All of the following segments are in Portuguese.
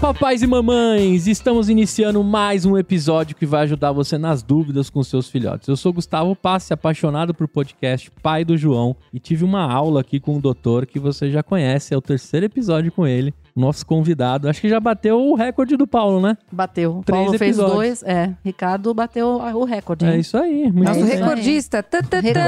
Papais e mamães! Estamos iniciando mais um episódio que vai ajudar você nas dúvidas com seus filhotes. Eu sou Gustavo Passe, apaixonado por podcast, pai do João, e tive uma aula aqui com o doutor que você já conhece, é o terceiro episódio com ele nosso convidado. Acho que já bateu o recorde do Paulo, né? Bateu. Três Paulo fez episódios. dois, é. Ricardo bateu o recorde. É hein? isso aí. Muito, Nosso bem. recordista. Tã, tã, tã.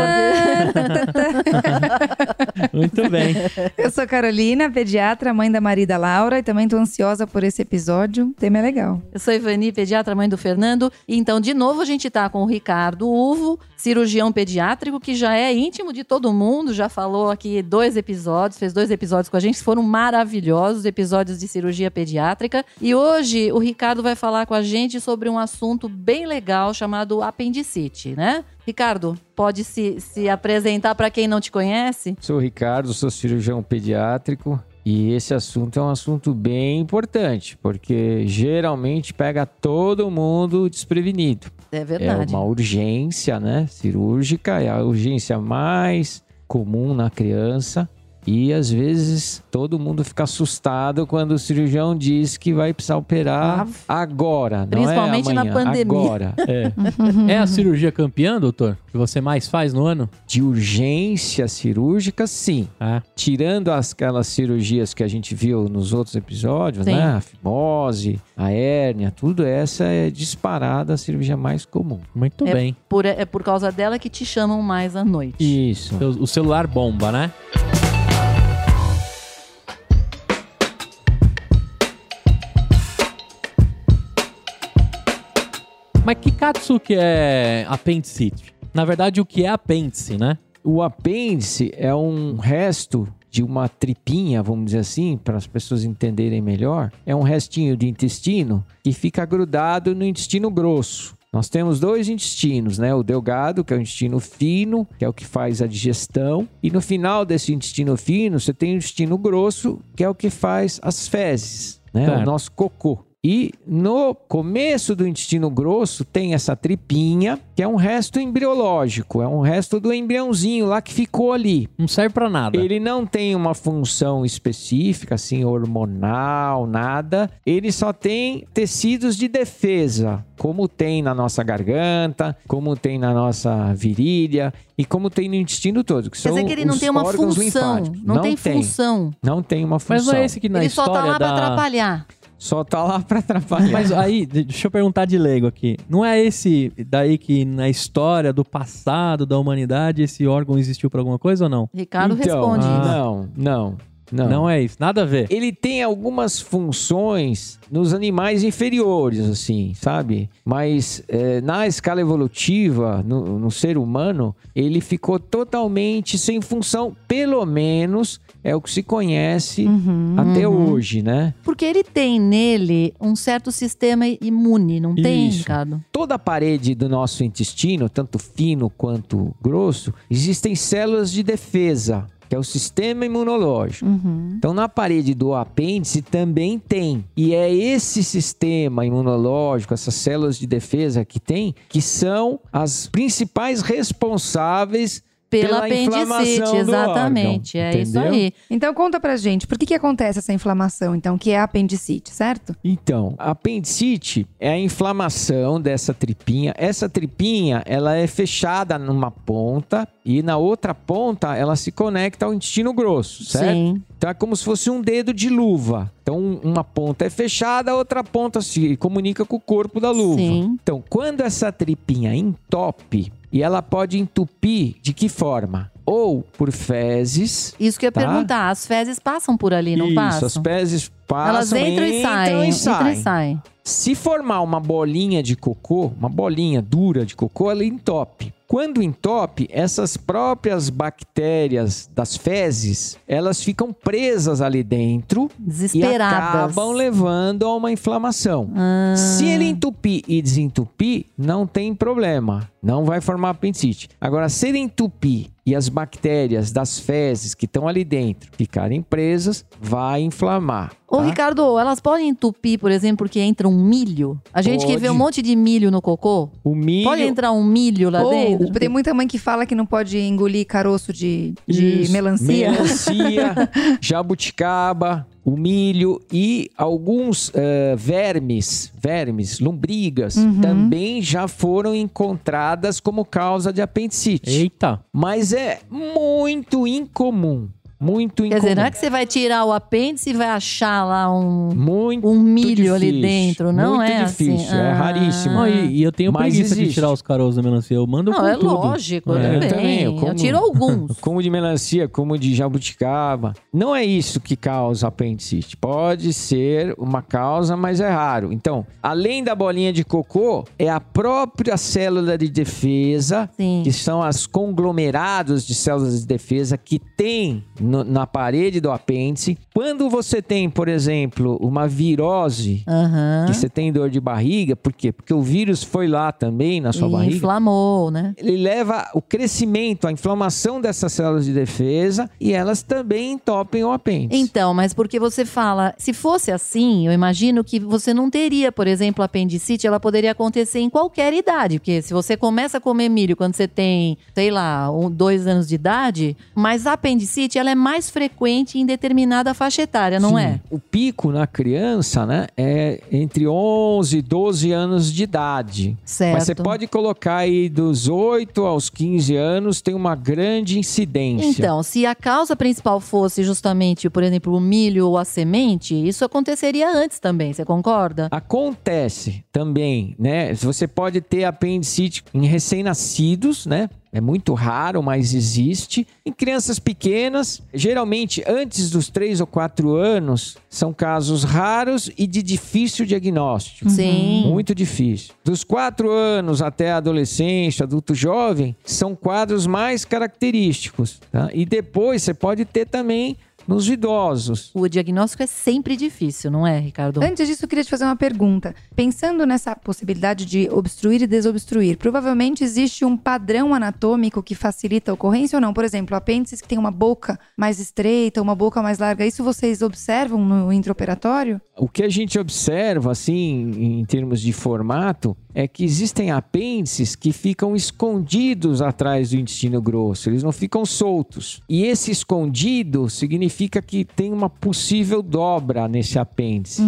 muito bem. Eu sou Carolina, pediatra, mãe da Maria e da Laura, e também tô ansiosa por esse episódio. O tema é legal. Eu sou Ivani, pediatra, mãe do Fernando. E então, de novo, a gente tá com o Ricardo Uvo, cirurgião pediátrico, que já é íntimo de todo mundo, já falou aqui dois episódios, fez dois episódios com a gente, foram maravilhosos, episódios de cirurgia pediátrica. E hoje o Ricardo vai falar com a gente sobre um assunto bem legal chamado apendicite, né? Ricardo, pode se, se apresentar para quem não te conhece? Sou o Ricardo, sou cirurgião pediátrico e esse assunto é um assunto bem importante, porque geralmente pega todo mundo desprevenido. É É verdade. uma urgência, né, cirúrgica, é a urgência mais comum na criança. E às vezes todo mundo fica assustado quando o cirurgião diz que vai precisar operar Ave. agora, não Principalmente é na amanhã, pandemia. agora. É. é a cirurgia campeã, doutor? Que você mais faz no ano? De urgência cirúrgica, sim. Ah, tirando as- aquelas cirurgias que a gente viu nos outros episódios, Sim. né? A fimose, a hérnia, tudo essa é disparada a cirurgia mais comum. muito É bem. Por, é por causa dela que te chamam mais à noite. Isso. O o celular bomba, né? Katsu que é apendicite? Na verdade, o que é apêndice, né? O apêndice é um resto de uma tripinha, vamos dizer assim, para as pessoas entenderem melhor. É um restinho de intestino que fica grudado no intestino grosso. Nós temos dois intestinos, né? O delgado, que é o intestino fino, que é o que faz a digestão, e no final desse intestino fino, você tem o intestino grosso, que é o que faz as fezes, né? O nosso cocô. E no começo do intestino grosso tem essa tripinha, que é um resto embriológico, é um resto do embriãozinho lá que ficou ali. Não serve pra nada. Ele não tem uma função específica, assim, hormonal, nada. Ele só tem tecidos de defesa, como tem na nossa garganta, como tem na nossa virilha e como tem no intestino todo. Que Quer são dizer que ele não tem uma função. linfáticos. Não, tem, função. Não tem uma Mas função. não é esse que na ele só história tá lá da... pra atrapalhar. Só tá lá pra atrapalhar. Mas aí, de- deixa eu perguntar de leigo aqui. Não é esse daí que na história do passado da humanidade esse órgão existiu pra alguma coisa ou não? Ricardo então, responde ah. isso. Não, não, não. Não é isso, nada a ver. Ele tem algumas funções nos animais inferiores, assim, sabe? Mas é, na escala evolutiva, no, no ser humano, ele ficou totalmente sem função, pelo menos é o que se conhece Uhum. até hoje, né? Porque ele tem nele um certo sistema imune, não tem, Isso. Ricardo? Toda a parede do nosso intestino, tanto fino quanto grosso, existem células de defesa, que é o sistema imunológico. Uhum. Então, na parede do apêndice também tem. E é esse sistema imunológico, essas células de defesa que tem, que são as principais responsáveis Pela, pela apendicite, exatamente. órgão, é isso entendeu? aí. Então conta pra gente, por que que acontece essa inflamação, então, que é a apendicite, certo? Então, a apendicite é a inflamação dessa tripinha. Essa tripinha, ela é fechada numa ponta e na outra ponta ela se conecta ao intestino grosso, certo? Sim. Então é como se fosse um dedo de luva. Então uma ponta é fechada, a outra ponta se comunica com o corpo da luva. Sim. Então quando essa tripinha entope, e ela pode entupir de que forma? Ou por fezes. Isso que eu ia Tá. perguntar. As fezes passam por ali, não Isso, passam? as fezes Passam, Elas entram e saem. e Entram saem. e saem. Se formar uma bolinha de cocô, uma bolinha dura de cocô, ela entope. Quando entope, essas próprias bactérias das fezes, elas ficam presas ali dentro e acabam levando a uma inflamação. Ah, Se ele entupir e desentupir, não tem problema. Não vai formar apendicite. Agora, se ele entupir e as bactérias das fezes que estão ali dentro ficarem presas, vai inflamar. Ô, tá? Ricardo, elas podem entupir, por exemplo, porque entra um milho? A gente que vê um Pode. monte de milho no cocô. O milho. Pode entrar um milho lá Ou dentro? tem muita mãe que fala que não pode engolir caroço de, de Isso, melancia. Melancia, jabuticaba, o milho e alguns eh, vermes, vermes, lombrigas, Uhum. também já foram encontradas como causa de apendicite. Eita. Mas é muito incomum. Muito Quer incomum. dizer, não é que você vai tirar o apêndice e vai achar lá um, Muito um milho ali difícil, dentro, não muito é difícil, assim? é Ah. raríssimo. Não, e, e eu tenho Mas preguiça de existe. tirar os caroços da melancia. Eu mando Não, com é tudo. lógico, É. eu Eu também, eu Eu, como- tiro alguns. Como de melancia, como de jabuticaba. Não é isso que causa apendicite. Pode ser uma causa, mas é raro. Então, além da bolinha de cocô, é a própria célula de defesa, Sim. que são as conglomerados de células de defesa que tem no- na parede do apêndice. Quando você tem, por exemplo, uma virose, Aham. que você tem dor de barriga, por quê? Porque o vírus foi lá também na sua E barriga inflamou, né? ele leva o crescimento, a inflamação dessas células de defesa e elas também entopem o apêndice. Então, mas porque você fala, se fosse assim, eu imagino que você não teria, por exemplo, apendicite, ela poderia acontecer em qualquer idade. Porque se você começa a comer milho quando você tem, sei lá, um, dois anos de idade, mas a apendicite ela é mais frequente em determinada faixa etária, não Sim. é? O pico na criança, né, é entre 11 e 12 anos de idade. Certo. Mas você pode colocar aí dos 8 aos 15 anos, tem uma grande incidência. Então, se a causa principal fosse justamente, por exemplo, o milho ou a semente, isso aconteceria antes também, você concorda? Acontece também, né? Você pode ter apendicite em recém-nascidos, né? É muito raro, mas existe. Em crianças pequenas, geralmente antes dos 3 ou 4 anos, são casos raros e de difícil diagnóstico. Sim. Muito difícil. Dos 4 anos até a adolescência, adulto jovem, são quadros mais característicos. tá? E depois você pode ter também nos idosos. O diagnóstico é sempre difícil, não é, Ricardo? Antes disso, eu queria te fazer uma pergunta. Pensando nessa possibilidade de obstruir e desobstruir, provavelmente existe um padrão anatômico que facilita a ocorrência ou não? Por exemplo, apêndices que tem uma boca mais estreita, uma boca mais larga, isso vocês observam no intraoperatório? O que a gente observa, assim, em termos de formato, é que existem apêndices que ficam escondidos atrás do intestino grosso, eles não ficam soltos. E esse escondido significa que tem uma possível dobra nesse apêndice.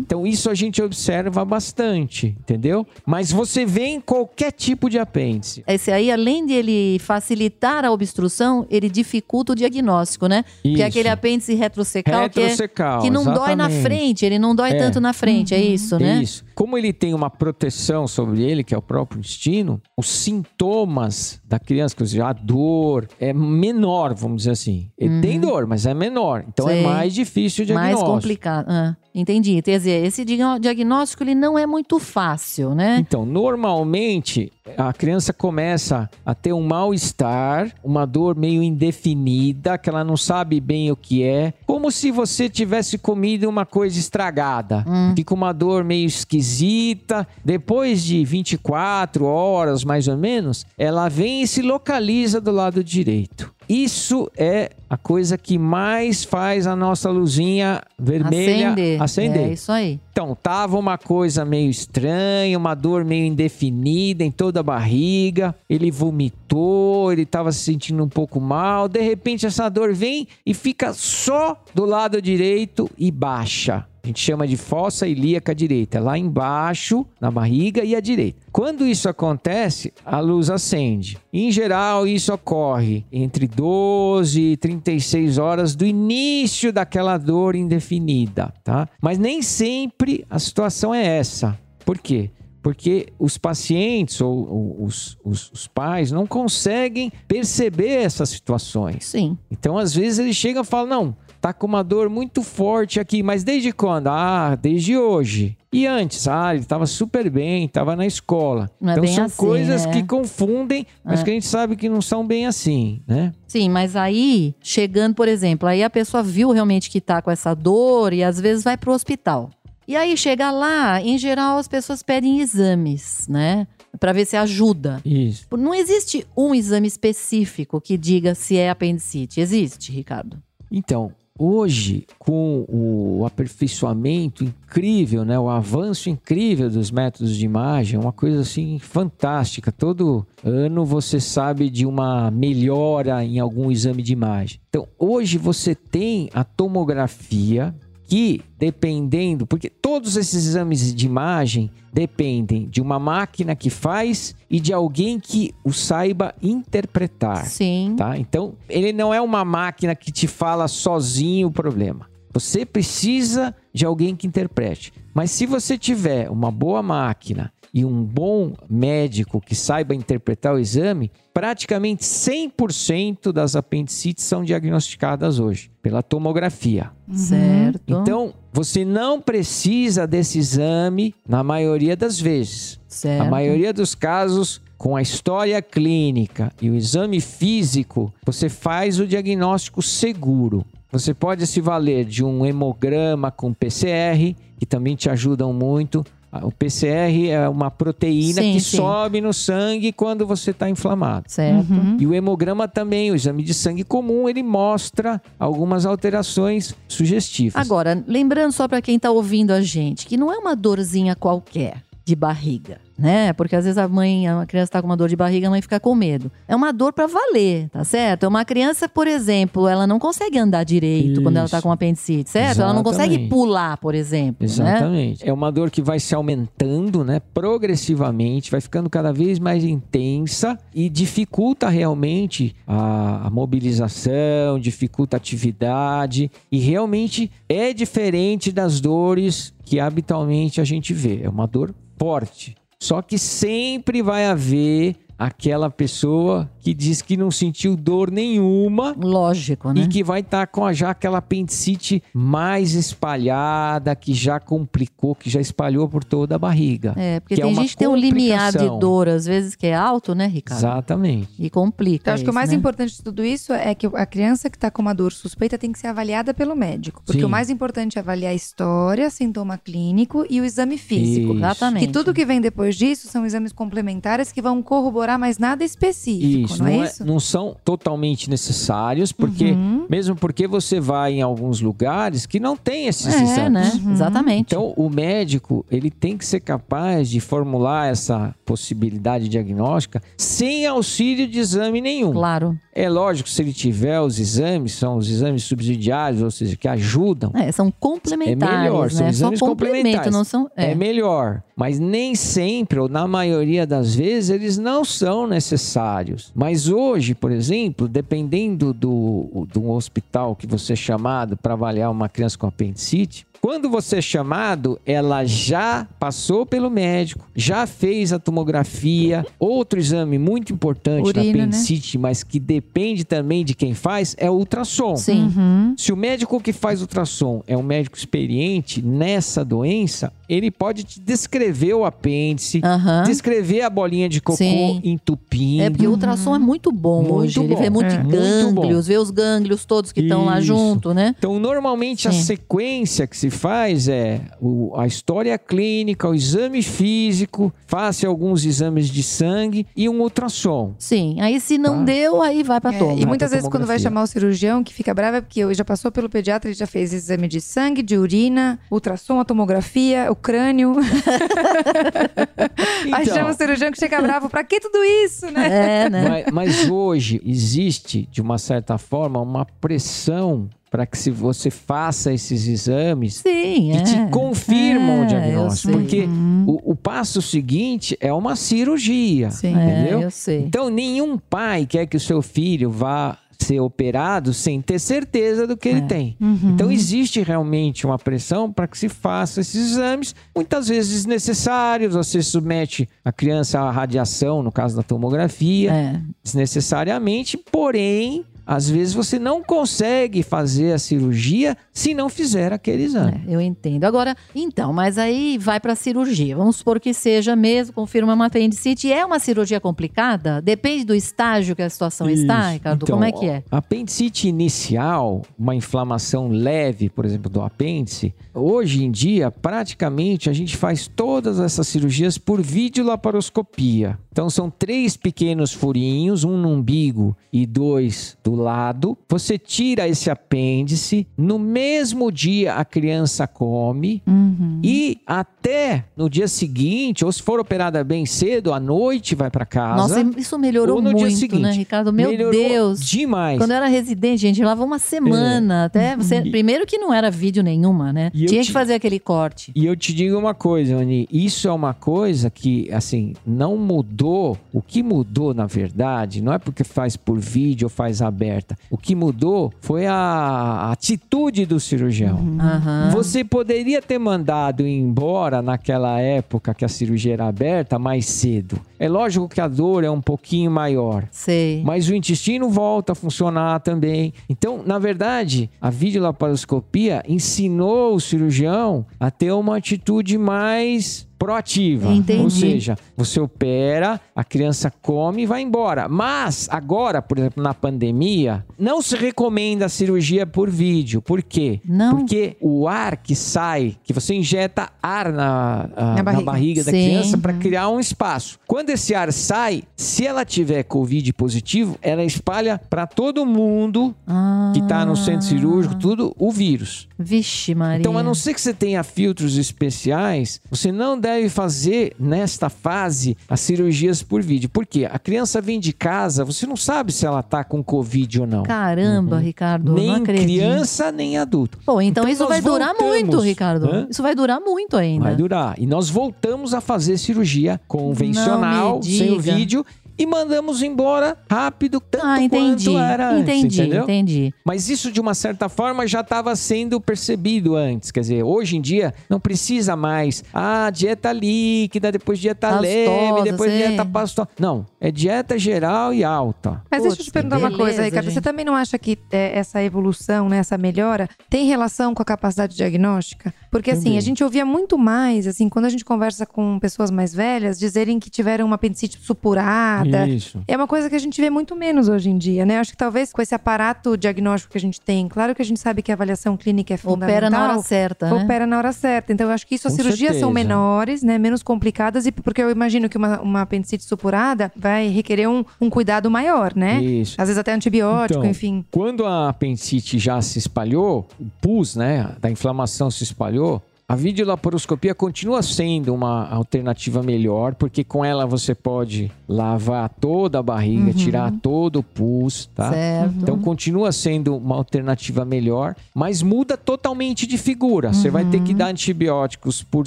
Então, isso a gente observa bastante, entendeu? Mas você vê em qualquer tipo de apêndice. Esse aí, além de ele facilitar a obstrução, ele dificulta o diagnóstico, né? Que é Isso. aquele apêndice retrocecal, Retrocecal, que, é, que não dói na exatamente. frente, ele não dói É. tanto na frente, é isso, né? Isso. Como ele tem uma proteção sobre ele, que é o próprio intestino, os sintomas da criança, dizer, a dor é menor, vamos dizer assim. Ele tem dor, mas é menor. Então é Uhum. Mais difícil o Mais diagnóstico. complicado. Ah, entendi. Quer dizer, esse diagnóstico ele não é muito fácil, né? Então, normalmente, a criança começa a ter um mal-estar, uma dor meio indefinida, que ela não sabe bem o que é, como se você tivesse comido uma coisa estragada. Fica uma dor meio esquisita. Depois de 24 horas, mais ou menos, ela vem e se localiza do lado direito. Isso é a coisa que mais faz a nossa luzinha vermelha Acender. acender. É isso aí. Então, tava uma coisa meio estranha, uma dor meio indefinida em toda a barriga. Ele vomitou, ele tava se sentindo um pouco mal. De repente, essa dor vem e fica só do lado direito e baixa. A gente chama de fossa ilíaca direita, lá embaixo, na barriga e à direita. Quando isso acontece, a luz acende. Em geral, isso ocorre entre 12 e 36 horas do início daquela dor indefinida, tá? Mas nem sempre a situação é essa. Por quê? Porque os pacientes ou, ou os, os- os pais não conseguem perceber essas situações. Sim. Então, às vezes, eles chegam e falam: não, tá com uma dor muito forte aqui, mas desde quando? Ah, desde hoje. E antes, ah, ele estava super bem, estava na escola. Não é então são assim, coisas né? que confundem, mas É. que a gente sabe que não são bem assim, né? Sim, mas aí, chegando, por exemplo, aí a pessoa viu realmente que tá com essa dor e às vezes vai pro hospital. E aí chega lá, em geral as pessoas pedem exames, né? Pra ver se ajuda. Isso. Não existe um exame específico que diga se é apendicite. Existe, Ricardo? Então, hoje, com o aperfeiçoamento incrível, né, o avanço incrível dos métodos de imagem, é uma coisa assim fantástica. Todo ano você sabe de uma melhora em algum exame de imagem. Então, hoje você tem a tomografia que, dependendo, porque todos esses exames de imagem dependem de uma máquina que faz e de alguém que o saiba interpretar Sim. tá? Então, ele não é uma máquina que te fala sozinho o problema. Você precisa de alguém que interprete. Mas se você tiver uma boa máquina e um bom médico que saiba interpretar o exame, praticamente 100% das apendicites são diagnosticadas hoje pela tomografia. Certo. Então, você não precisa desse exame na maioria das vezes. certo. A maioria dos casos, com a história clínica e o exame físico, você faz o diagnóstico seguro. Você pode se valer de um hemograma com PCR, que também te ajudam muito. Ah, O PCR é uma proteína Sim, que sim. sobe no sangue quando você está inflamado. Certo. Uhum. E o hemograma também, o exame de sangue comum, ele mostra algumas alterações sugestivas. Agora, lembrando só pra quem tá ouvindo a gente, que não é uma dorzinha qualquer de barriga, né? Porque às vezes a mãe, a criança tá com uma dor de barriga, a mãe fica com medo. É uma dor pra valer, tá certo? É uma criança, por exemplo, ela não consegue andar direito quando ela tá Isso. com apendicite, certo? Ela não consegue Exatamente. pular, por exemplo, né? Exatamente. É uma dor que vai se aumentando, né? Progressivamente, vai ficando cada vez mais intensa e dificulta realmente a, a mobilização, dificulta a atividade e realmente é diferente das dores que habitualmente a gente vê. É uma dor forte. Só que sempre vai haver aquela pessoa que diz que não sentiu dor nenhuma Lógico, né? e que vai estar com a- já aquela apendicite mais espalhada, que já complicou, que já espalhou por toda a barriga. É, porque que é tem uma gente que tem um limiar de dor, às vezes, que é alto, né, Ricardo? Exatamente. E complica. Então, acho que o isso, mais né? importante de tudo isso é que a criança que está com uma dor suspeita tem que ser avaliada pelo médico. Porque Sim. o mais importante é avaliar a história, sintoma clínico e o exame físico. Isso. Exatamente. Que tudo que vem depois disso são exames complementares que vão corroborar, mas nada específico, Isso, não, é é- isso? não são totalmente necessários, porque Uhum. mesmo porque você vai em alguns lugares que não tem esses É, exames. né? Uhum. Exatamente. Então, o médico, ele tem que ser capaz de formular essa possibilidade diagnóstica sem auxílio de exame nenhum. Claro. É lógico, se ele tiver os exames, são os exames subsidiários, ou seja, que ajudam, É, são complementares, É melhor, são né? exames Só complemento, complementares. não são... é. É. melhor. Mas nem sempre, ou na maioria das vezes, eles não são necessários. Mas hoje, por exemplo, dependendo do, do hospital que você é chamado para avaliar uma criança com apendicite, quando você é chamado, ela já passou pelo médico, já fez a tomografia. Outro exame muito importante Urina, na né? apendicite, mas que depende também de quem faz, é o ultrassom. Sim. Uhum. Se o médico que faz ultrassom é um médico experiente nessa doença, ele pode te descrever o apêndice, Aham. descrever a bolinha de cocô Sim. entupindo. É porque o ultrassom é muito bom Muito hoje. Ele bom. vê muito É. Muito gânglios, vê os gânglios todos que estão lá junto, né? Então, normalmente, a Sim. sequência que se faz é o- a história clínica, o exame físico, faça alguns exames de sangue e um ultrassom. Sim. Aí se não Tá. deu, aí vai pra É, toma. e muitas vezes quando vai chamar o cirurgião, que fica bravo é porque eu já passou pelo pediatra e já fez exame de sangue, de urina, ultrassom, a tomografia, o crânio. Aí Então, chama o cirurgião que chega bravo, pra que tudo isso, né? É, né? Mas, mas hoje existe, de uma certa forma, uma pressão para que se você faça esses exames Sim, que é. te confirmam É, o diagnóstico. Porque Uhum. o, o passo seguinte é uma cirurgia. Sim. É, entendeu? eu sei. Então, nenhum pai quer que o seu filho vá ser operado sem ter certeza do que ele É. tem. Uhum. Então, existe realmente uma pressão para que se faça esses exames, muitas vezes desnecessários. Você submete a criança à radiação, no caso da tomografia, É. desnecessariamente, porém, às vezes você não consegue fazer a cirurgia se não fizer aquele exame. É, eu entendo. Agora, então, mas aí vai para cirurgia. Vamos supor que seja mesmo, confirma uma apendicite. É uma cirurgia complicada? Depende do estágio que a situação está, Isso. Ricardo? Então, Como é que é? A apendicite inicial, uma inflamação leve, por exemplo, do apêndice, hoje em dia, praticamente a gente faz todas essas cirurgias por videolaparoscopia. Então são três pequenos furinhos, um no umbigo e dois do lado. Você tira esse apêndice, no mesmo dia a criança come Uhum. e até no dia seguinte, ou se for operada bem cedo, à noite vai para casa. Nossa, isso melhorou ou no dia muito, seguinte. né, Ricardo? Meu Melhorou Deus. demais. Quando eu era residente, gente, levava uma semana até. Você, E- primeiro que não era vídeo nenhuma, né? Tinha te- que fazer aquele corte. E eu te digo uma coisa, Ani, isso é uma coisa que, assim, não mudou. O que mudou, na verdade, não é porque faz por vídeo ou faz aberta. O que mudou foi a, atitude do cirurgião. Aham. Você poderia ter mandado embora naquela época que a cirurgia era aberta mais cedo. É lógico que a dor é um pouquinho maior. Sei. Mas o intestino volta a funcionar também. Então, na verdade, a videolaparoscopia ensinou o cirurgião a ter uma atitude mais proativa. Entendi. Ou seja, você opera, a criança come e vai embora. Mas agora, por exemplo, na pandemia, não se recomenda a cirurgia por vídeo. Por quê? Não. Porque o ar que sai, que você injeta ar na, a- Na na barriga. barriga, da Sim. criança para criar um espaço. Quando esse ar sai, se ela tiver Covid positivo, ela espalha para todo mundo Ah, que está no centro cirúrgico, tudo, o vírus. Vixe, Maria. Então, a não ser que você tenha filtros especiais, você não deve fazer nesta fase as cirurgias por vídeo. Por quê? A criança vem de casa, você não sabe se ela tá com Covid ou não. Caramba, Ricardo, não nem acredito. criança, nem adulto. Pô, então, Então isso vai durar voltamos. muito, Ricardo. Hã? Isso vai durar muito ainda. Vai durar. E nós voltamos a fazer cirurgia convencional, Não sem o vídeo, e mandamos embora rápido, tanto Ah, entendi. quanto era antes, entendi, entendeu? entendi. Mas isso, de uma certa forma, já estava sendo percebido antes. Quer dizer, hoje em dia, não precisa mais. Ah, dieta líquida, depois dieta Pastosa, leve, depois sei. dieta pastosa. Não, é dieta geral e alta. Mas deixa eu te perguntar uma beleza, coisa, Ricardo. Você gente. também não acha que é, essa evolução, né, essa melhora, tem relação com a capacidade diagnóstica? Porque assim, a gente ouvia muito mais, assim, quando a gente conversa com pessoas mais velhas, dizerem que tiveram uma apendicite supurada. Isso. É uma coisa que a gente vê muito menos hoje em dia, né? Acho que talvez com esse aparato diagnóstico que a gente tem, claro que a gente sabe que a avaliação clínica é fundamental. Opera na hora certa, né? Opera na hora certa. Então, eu acho que isso, as cirurgias são certeza. menores, né? Menos complicadas, e porque eu imagino que uma, uma apendicite supurada vai requerer um, um cuidado maior, né? Isso. Às vezes até antibiótico, Então, enfim. Quando a apendicite já se espalhou, o pus, né, da inflamação se espalhou, a videolaparoscopia continua sendo uma alternativa melhor, porque com ela você pode lavar toda a barriga, tirar todo o pus, tá? Uhum. Certo. Então continua sendo uma alternativa melhor, mas muda totalmente de figura. Você vai ter que dar antibióticos por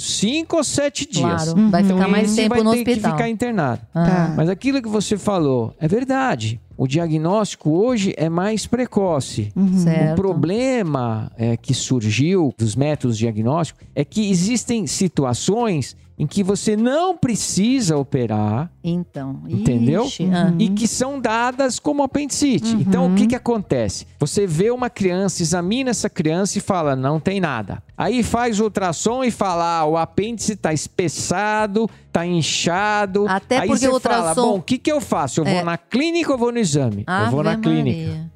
5 ou 7 dias. Claro, vai Então ficar mais esse tempo vai no ter que hospital. ficar internado. Ah, Tá. Mas aquilo que você falou é verdade. O diagnóstico hoje é mais precoce. Certo. O problema é, que surgiu dos métodos diagnósticos é que existem situações em que você não precisa operar Então. Entendeu? Ixi, ah. e que são dadas como apendicite. Então, o que, que acontece? Você vê uma criança, examina essa criança e fala, não tem nada. Aí faz ultrassom e fala, ah, o apêndice está espessado, está inchado. Até Aí porque você o fala, ultrassom- bom, o que, que eu faço? Eu vou É. na clínica ou vou no exame? eu vou na Ave clínica. Maria.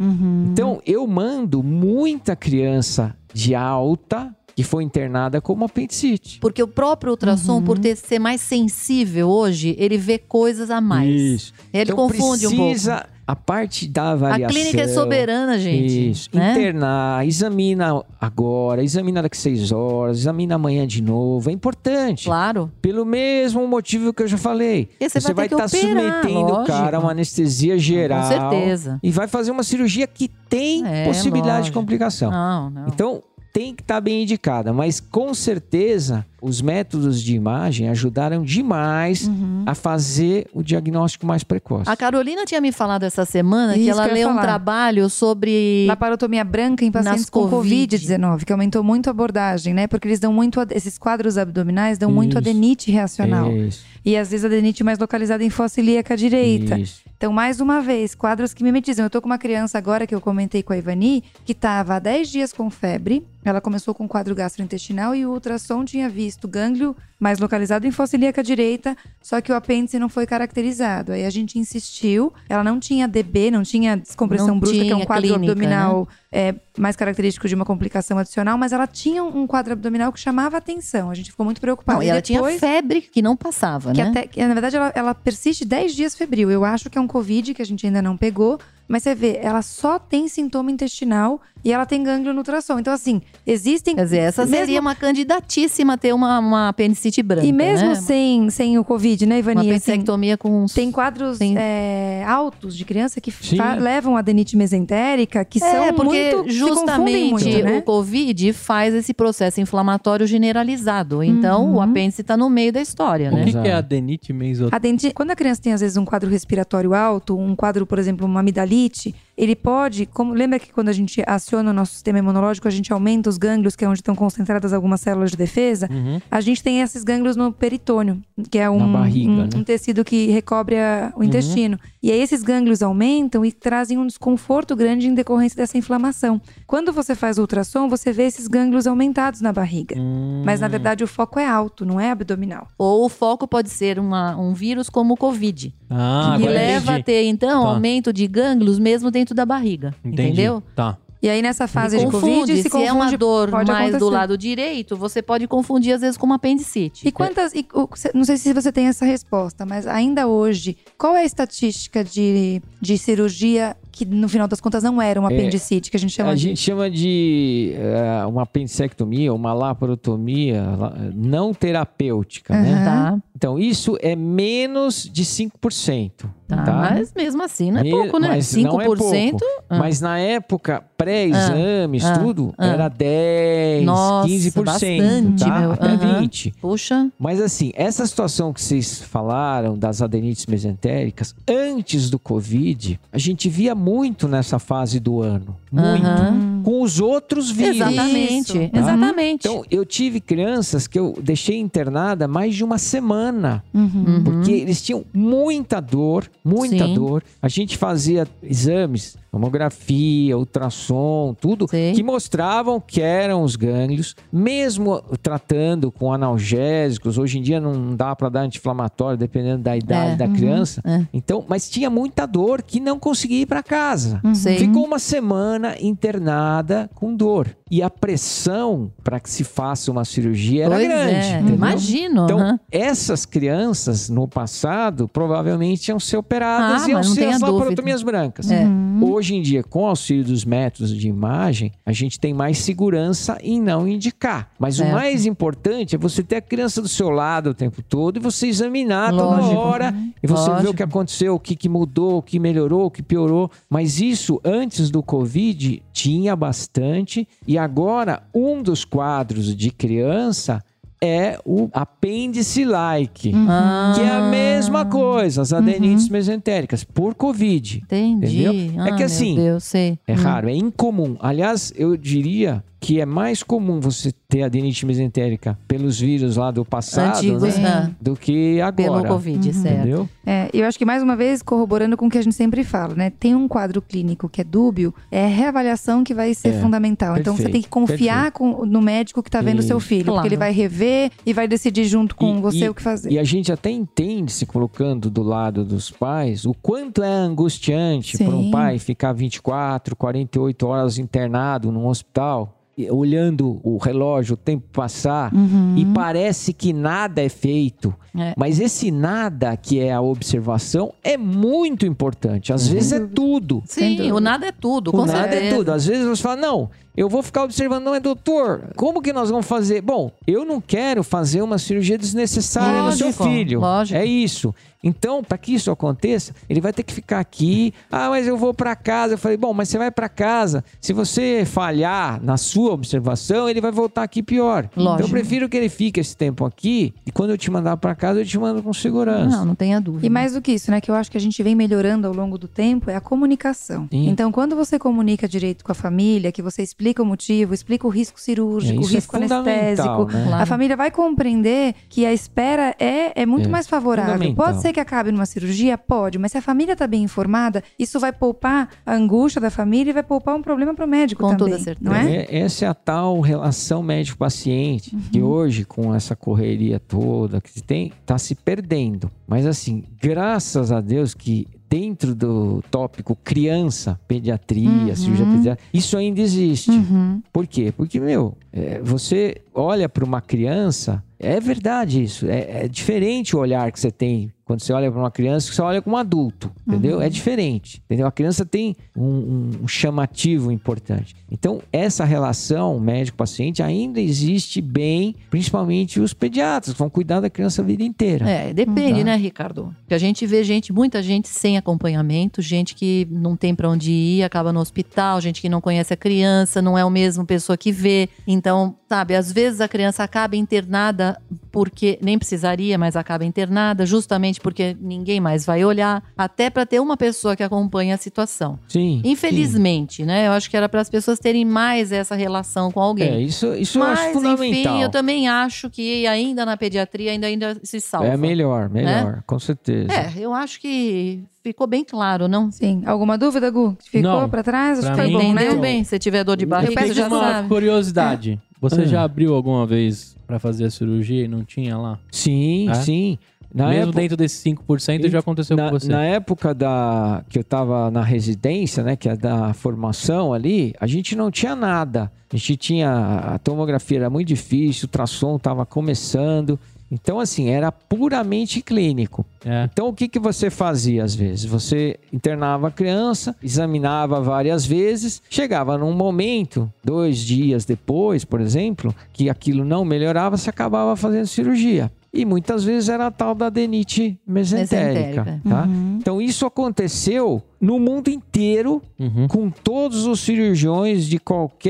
Então, eu mando muita criança de alta que foi internada como apendicite. Porque o próprio ultrassom, por ter, ser mais sensível hoje, ele vê coisas a mais. Isso. Ele então, confunde um pouco. precisa a parte da A avaliação. clínica é soberana, gente. Isso. né? Internar, examina agora, examina daqui seis horas, examina amanhã de novo. É importante. Claro. Pelo mesmo motivo que eu já falei. E você vai ter que estar operar, submetendo o cara a lógico. uma anestesia geral. certeza. E vai fazer uma cirurgia que tem É, possibilidade de lógico. complicação. Não, não. Então, tem que estar bem indicada, mas com certeza os métodos de imagem ajudaram demais Uhum. a fazer o diagnóstico mais precoce. A Carolina tinha me falado essa semana que Isso ela que eu ia leu um falar. trabalho sobre. Laparotomia branca em pacientes com Covid. Covid-19, que aumentou muito a abordagem, né? Porque eles dão muito, esses quadros abdominais dão muito Isso. adenite reacional. Isso, E às vezes adenite mais localizada em fossa ilíaca direita. isso. Então, mais uma vez, quadros que mimetizam. Eu tô com uma criança agora que eu comentei com a Ivani, que tava há 10 dias com febre. Ela começou com quadro gastrointestinal e o ultrassom tinha visto gânglio mais localizado em fossa ilíaca direita, só que o apêndice não foi caracterizado. Aí a gente insistiu. Ela não tinha DB, não tinha descompressão Não brusca, que é um quadro clínica, abdominal é, mais característico de uma complicação adicional, mas ela tinha um quadro abdominal que chamava atenção. A gente ficou muito preocupado. Não, e ela depois, tinha febre que não passava, que né? até, que, na verdade, ela, ela persiste 10 dias febril. Eu acho que é um Covid que a gente ainda não pegou. Mas você vê, ela só tem sintoma intestinal e ela tem gânglio no ultrassom. Então, assim, existem. Quer dizer, essa mesmo- seria uma candidatíssima a ter uma, uma apendicite branca. E mesmo né? sem, sem o Covid, né, uma Ivani? Assim, com uns- tem quadros Tem- é, altos de criança que levam adenite mesentérica, que É, são porque muito. justamente muito, né? o Covid faz esse processo inflamatório generalizado. Então, Uhum. o apêndice está no meio da história, O né? que, que é adenite meso... A denti- Quando a criança tem, às vezes, um quadro respiratório alto, um quadro, por exemplo, uma amidalite, ele pode. Como, lembra que quando a gente aciona o nosso sistema imunológico, a gente aumenta os gânglios, que é onde estão concentradas algumas células de defesa? Uhum. A gente tem esses gânglios no peritônio, que é um, barriga, um, né? um tecido que recobre a- o intestino. E aí esses gânglios aumentam e trazem um desconforto grande em decorrência dessa inflamação. Quando você faz ultrassom, você vê esses gânglios aumentados na barriga. Hum. Mas na verdade o foco é alto, não é abdominal. Ou o foco pode ser uma- um vírus como o Covid. Ah, que leva a entendi. ter, então, Tá. aumento de gânglios mesmo dentro da barriga. Entendi. Entendeu? Tá. E aí nessa fase de confunde, Covid, se, se confunde, é uma dor mais do acontecer. lado direito, você pode confundir às vezes com uma apendicite. E quantas. e não sei se você tem essa resposta, mas ainda hoje, qual é a estatística de, de cirurgia que no final das contas não era uma É, apendicite, que a gente chama a de. gente chama de eh, uma apendicectomia, uma laparotomia la- não terapêutica, né? Aham. Tá, Então, isso é menos de 5%. tá. Tá? Mas mesmo assim, não é Me- pouco, né? mas não é 5%. ah. Mas na época, pré-exames, Ah, ah, tudo, ah. era 10, Nossa, 15%. bastante, tá? meu. Até Aham. 20%. Puxa. Mas assim, essa situação que vocês falaram das adenites mesentéricas, antes do Covid, a gente via muito nessa fase do ano. Muito. Aham. Com os outros vírus. Exatamente. Isso. Exatamente. Então, eu tive crianças que eu deixei internada mais de uma semana. Uhum. Uhum. Porque eles tinham muita dor, muita Sim. dor. A gente fazia exames, tomografia, ultrassom, tudo, Sim. que mostravam que eram os gânglios, mesmo tratando com analgésicos. Hoje em dia não dá para dar anti-inflamatório, dependendo da idade É, da uhum, criança. é. Então, mas tinha muita dor que não conseguia ir para casa. Sei. Ficou uma semana internada com dor. E a pressão para que se faça uma cirurgia era Pois grande. é? Imagino. Então, essas crianças no passado provavelmente iam ser operadas Ah, e iam ser as laparotomias brancas. É. Hoje em dia, com o auxílio dos métodos de imagem, a gente tem mais segurança em não indicar. Mas Certo. o mais importante é você ter a criança do seu lado o tempo todo e você examinar toda Lógico. hora e você ver o Lógico. que aconteceu, o que, que mudou, o que melhorou, o que piorou. Mas isso, antes do Covid, tinha bastante. E agora, um dos quadros de criança é o apêndice-like. Ah, Que é a mesma coisa, as adenites mesentéricas, por Covid. Entendi. Entendeu? É Ah, que assim, Meu Deus, sei. É Hum. raro, é incomum. Aliás, eu diria que é mais comum você ter adenite mesentérica pelos vírus lá do passado Antigos, né, ah, do que pelo agora. Covid, certo. Entendeu? É, eu acho que mais uma vez, corroborando com o que a gente sempre fala, né? Tem um quadro clínico que é dúbio, é a reavaliação que vai ser É, fundamental. então você perfeito, tem que confiar com- no médico que tá vendo o seu filho, Claro. porque ele vai rever e vai decidir junto com E- você e- o que fazer. E a gente até entende, se colocando do lado dos pais, o quanto é angustiante para um pai ficar 24, 48 horas internado num hospital, olhando o relógio, o tempo passar, Uhum. e parece que nada é feito. É. Mas esse nada que é a observação é muito importante. Às vezes é tudo. Sim, o nada é tudo, O com nada é certeza. tudo. Às vezes você fala, não, eu vou ficar observando, não é doutor. Como que nós vamos fazer? Bom, eu não quero fazer uma cirurgia desnecessária no seu Lógico, filho. lógico. É isso. Então, para que isso aconteça, ele vai ter que ficar aqui. Ah, mas eu vou para casa. Eu falei, bom, mas você vai para casa. Se você falhar na sua sua observação, ele vai voltar aqui pior. Lógico. Então eu prefiro que ele fique esse tempo aqui e quando eu te mandar para casa, eu te mando com segurança. Não, não tenha dúvida. E mais do que isso, né? Que eu acho que a gente vem melhorando ao longo do tempo é a comunicação. Sim. Então, quando você comunica direito com a família, que você explica o motivo, explica o risco cirúrgico, o isso é risco fundamental, anestésico, né? Claro. a família vai compreender que a espera é, é muito É, mais favorável. Pode ser que acabe numa cirurgia? Pode, mas se a família tá bem informada, isso vai poupar a angústia da família e vai poupar um problema pro médico Com também. toda certeza. Não é? É, essa é a tal relação médico-paciente que hoje, com essa correria toda que se tem, está se perdendo. Mas assim, graças a Deus que dentro do tópico criança, pediatria, cirurgia pediátrica, isso ainda existe. Uhum. Por quê? Porque, meu, é, você olha para uma criança, é verdade isso. É, é diferente o olhar que você tem quando você olha para uma criança que você olha com um adulto, entendeu? É diferente, entendeu? A criança tem um, um- um chamativo importante. Então, essa relação médico-paciente ainda existe bem, principalmente os pediatras, que vão cuidar da criança a vida inteira. É, depende, Tá. né, Ricardo? Porque a gente vê gente, muita gente sem acompanhamento, gente que não tem pra onde ir, acaba no hospital, gente que não conhece a criança, não é o mesmo pessoa que vê. Então, sabe, às vezes a criança acaba internada porque nem precisaria, mas acaba internada, justamente porque ninguém mais vai olhar, até pra ter uma pessoa que acompanha a situação. Sim. Infelizmente, né? Eu acho que era para as pessoas terem mais essa relação com sim. alguém. É, isso, isso eu acho Mas, fundamental. enfim, eu também acho que ainda na pediatria ainda, ainda se salva. É melhor, melhor, com certeza. É, eu acho que ficou bem claro, não? Sim. Alguma dúvida, Gu? Ficou pra trás? Acho Pra que foi mim- bom, né? Bem? Se tiver dor de barriga, Eu você já uma sabe. curiosidade. Você Ah. já abriu alguma vez pra fazer a cirurgia e não tinha lá? Sim, É? sim. Na Mesmo época- dentro desses 5% já aconteceu na, com você. na época da que eu estava na residência, né, que é da formação ali, a gente não tinha nada. A gente tinha a tomografia era muito difícil, o ultrassom estava começando. Então assim, era puramente clínico. É. Então o que que você fazia às vezes? Você internava a criança, examinava várias vezes, chegava num momento, dois dias depois, por exemplo, que aquilo não melhorava, você acabava fazendo cirurgia. E muitas vezes era a tal da adenite mesentérica, Mesentérica. tá? Uhum. Então isso aconteceu no mundo inteiro Uhum. com todos os cirurgiões de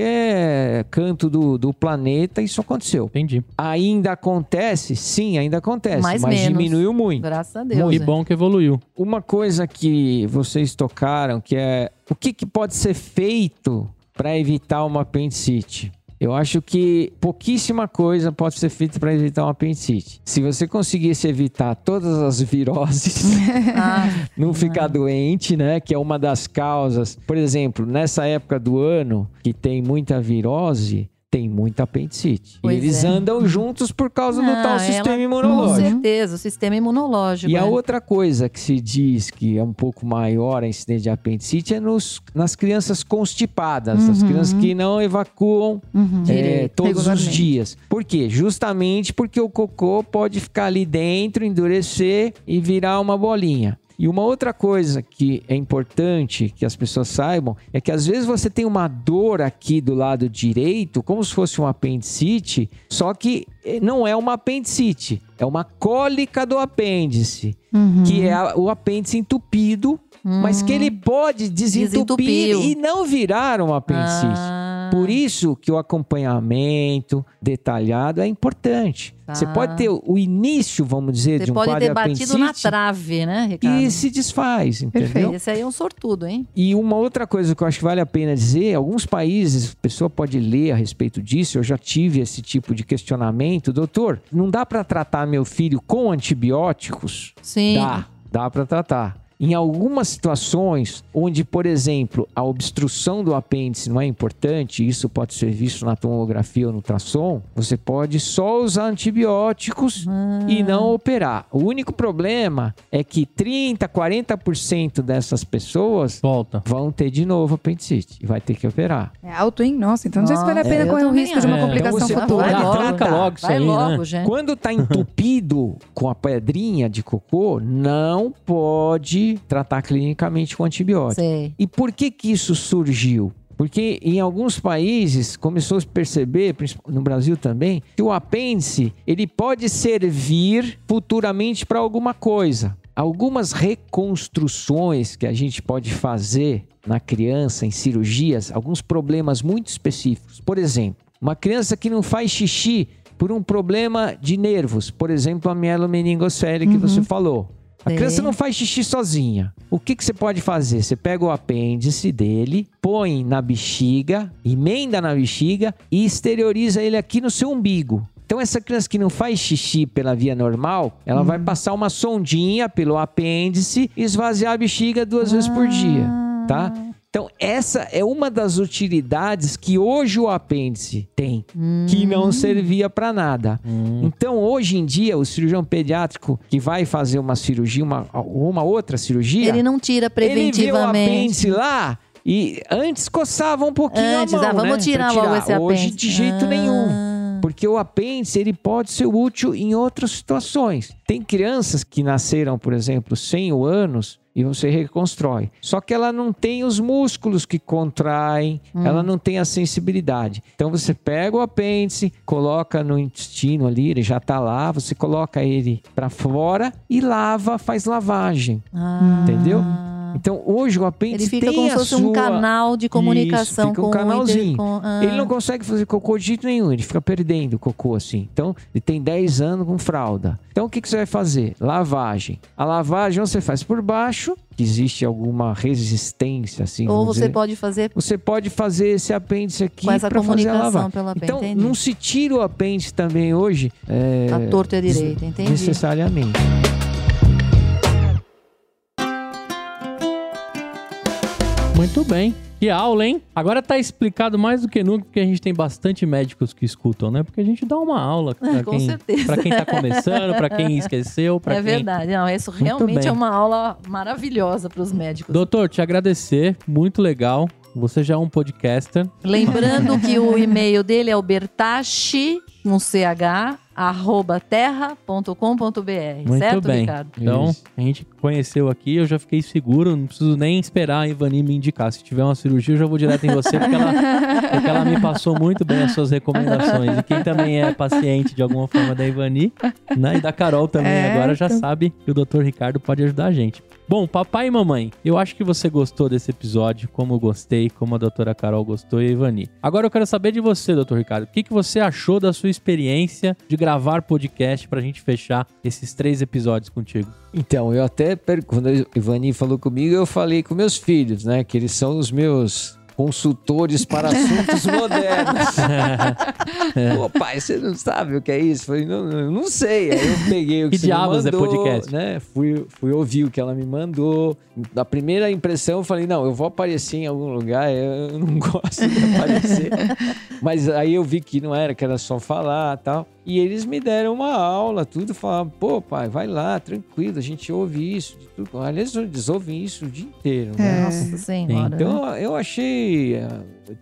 qualquer canto do, do planeta, isso aconteceu. Entendi. Ainda acontece? Sim, ainda acontece, Mais mas menos. diminuiu muito. Graças a Deus. E né? bom que evoluiu. Uma coisa que vocês tocaram, que é o que, que pode ser feito para evitar uma apendicite? Eu acho que pouquíssima coisa pode ser feita para evitar uma apendicite. Se você conseguisse evitar todas as viroses, Ah, não ficar doente, né? Que é uma das causas. Por exemplo, nessa época do ano que tem muita virose, tem muita apendicite. Pois e eles é. andam juntos por causa do não, tal ela- sistema Com imunológico. certeza, o sistema imunológico. E a é. outra coisa que se diz que é um pouco maior a incidência de apendicite é nos, nas crianças constipadas, as crianças que não evacuam Uhum. é, Direito, todos os dias. Por quê? Justamente porque o cocô pode ficar ali dentro, endurecer e virar uma bolinha. E uma outra coisa que é importante que as pessoas saibam é que às vezes você tem uma dor aqui do lado direito, como se fosse um apendicite, só que eh, não é uma apendicite, é uma cólica do apêndice, Uhum. que é o apêndice entupido, mas que ele pode desentupir Desentupiu. e não virar um apendicite. Ah, Por isso que o acompanhamento detalhado é importante. Tá. Você pode ter o início, vamos dizer, Você de um pode quadro ter de batido na apendicite trave, né, Ricardo? e se desfaz, entendeu? Esse aí é um sortudo, hein? E uma outra coisa que eu acho que vale a pena dizer, alguns países, a pessoa pode ler a respeito disso, eu já tive esse tipo de questionamento, doutor, não dá para tratar meu filho com antibióticos? Sim. Dá, dá para tratar. Em algumas situações onde, por exemplo, a obstrução do apêndice não é importante, isso pode ser visto na tomografia ou no ultrassom, você pode só usar antibióticos e não operar. O único problema é que 30, 40% dessas pessoas Volta. vão ter de novo apendicite e vai ter que operar. É alto, hein? Nossa, então não sei se vale a pena eu correr o risco de uma complicação Então você futura. Vai logo. Tranca logo isso Vai aí, logo, né? gente. Quando tá entupido com a pedrinha de cocô, não pode tratar clinicamente com antibiótico. Sei. E por que que isso surgiu? Porque em alguns países começou a se perceber, no Brasil também, que o apêndice ele pode servir futuramente para alguma coisa. algumas reconstruções que a gente pode fazer na criança em cirurgias, alguns problemas muito específicos. Por exemplo, uma criança que não faz xixi por um problema de nervos, por exemplo, a mielomeningocele que você falou. A criança não faz xixi sozinha. O que, que você pode fazer? Você pega o apêndice dele, põe na bexiga, emenda na bexiga e exterioriza ele aqui no seu umbigo. Então, essa criança que não faz xixi pela via normal, ela vai passar uma sondinha pelo apêndice e esvaziar a bexiga duas vezes por dia, tá? Então, essa é uma das utilidades que hoje o apêndice tem, que não servia para nada. Então, hoje em dia, o cirurgião pediátrico que vai fazer uma cirurgia, uma, uma outra cirurgia, Ele não tira ele vê o preventivamente. apêndice lá e antes coçava um pouquinho Antes, a mão, ah, vamos né, tirar pra logo esse Hoje, apêndice. de jeito Ah. nenhum. Porque o apêndice ele pode ser útil em outras situações. Tem crianças que nasceram, por exemplo, 100 anos e você reconstrói. Só que ela não tem os músculos que contraem, Hum. ela não tem a sensibilidade. Então você pega o apêndice, coloca no intestino ali, ele já tá lá, você coloca ele para fora e lava, faz lavagem. Ah. Entendeu? Então hoje o apêndice Ele fica tem como se a fosse sua... um canal de comunicação Isso, um com o canalzinho. com- ah. Ele não consegue fazer cocô de jeito nenhum, ele fica perdendo cocô assim. Então, ele tem 10 anos com fralda. Então, o que, que você vai fazer? Lavagem. A lavagem você faz por baixo, que existe alguma resistência, assim. Ou você dizer. pode fazer Você pode fazer esse apêndice aqui para fazer a lavagem. pela. Então, entendi. não se tira o apêndice também hoje. É, A torta é direita, entendi. Necessariamente. Muito bem. Que aula, hein? Agora tá explicado mais do que nunca, porque a gente tem bastante médicos que escutam, né? Porque a gente dá uma aula pra, É, com quem, certeza. pra quem tá começando, pra quem esqueceu, pra É quem... verdade. Não, isso realmente bem. é uma aula maravilhosa para os médicos. Doutor, te agradecer, muito legal. Você já é um podcaster. Lembrando que o e-mail dele é o bertache, com CH, arroba terra.com.br. Muito certo, bem. Ricardo? Então, Isso. a gente conheceu aqui, eu já fiquei seguro, não preciso nem esperar a Ivani me indicar. Se tiver uma cirurgia, eu já vou direto em você, porque ela, porque ela me passou muito bem as suas recomendações. E quem também é paciente de alguma forma da Ivani, né, e da Carol também É, agora, já então. sabe que o Dr. Ricardo pode ajudar a gente. Bom, papai e mamãe, eu acho que você gostou desse episódio, como eu gostei, como a doutora Carol gostou e a Ivani. Agora eu quero saber de você, doutor Ricardo. O que, que você achou da sua experiência de gravar podcast pra gente fechar esses três episódios contigo? Então, eu até, quando a Ivani falou comigo, eu falei com meus filhos, né? Que eles são os meus consultores para assuntos modernos. Pô, pai, você não sabe o que é isso? Falei, não, não, não sei. Aí eu peguei o que, Que você é mandou, podcast? Né? Fui, fui ouvir o que ela me mandou. Da primeira impressão, eu falei, não, eu vou aparecer em algum lugar, eu não gosto de aparecer. Mas aí eu vi que não era, que era só falar tal. E eles me deram uma aula, tudo, falavam, pô, pai, vai lá, tranquilo, a gente ouve isso. De tudo. Aliás, eles ouvem isso o dia inteiro, né? É. Nossa senhora. Então eu achei. eh,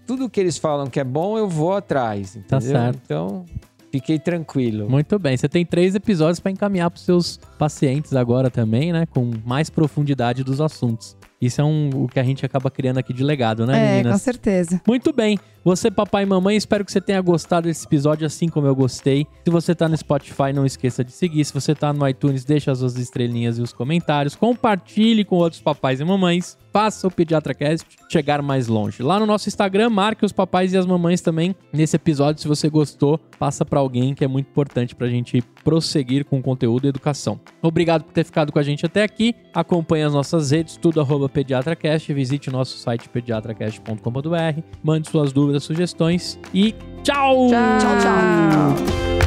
Tudo que eles falam que é bom, eu vou atrás. Entendeu? Tá certo. Então, fiquei tranquilo. Muito bem, você tem três episódios pra encaminhar pros seus pacientes agora também, né? Com mais profundidade dos assuntos. Isso é um, o que a gente acaba criando aqui de legado, né, É, com meninas? certeza. Muito bem. Você, papai e mamãe, espero que você tenha gostado desse episódio assim como eu gostei. Se você tá no Spotify, não esqueça de seguir. Se você tá no iTunes, deixa as suas estrelinhas e os comentários. Compartilhe com outros papais e mamães. Faça o PediatraCast chegar mais longe. Lá no nosso Instagram, marque os papais e as mamães também nesse episódio. Se você gostou, passa pra alguém que é muito importante pra gente prosseguir com conteúdo e educação. Obrigado por ter ficado com a gente até aqui. Acompanhe as nossas redes, tudo arroba PediatraCast. Visite o nosso site pediatracast.com.br. Mande suas dúvidas, sugestões e tchau! Tchau, tchau.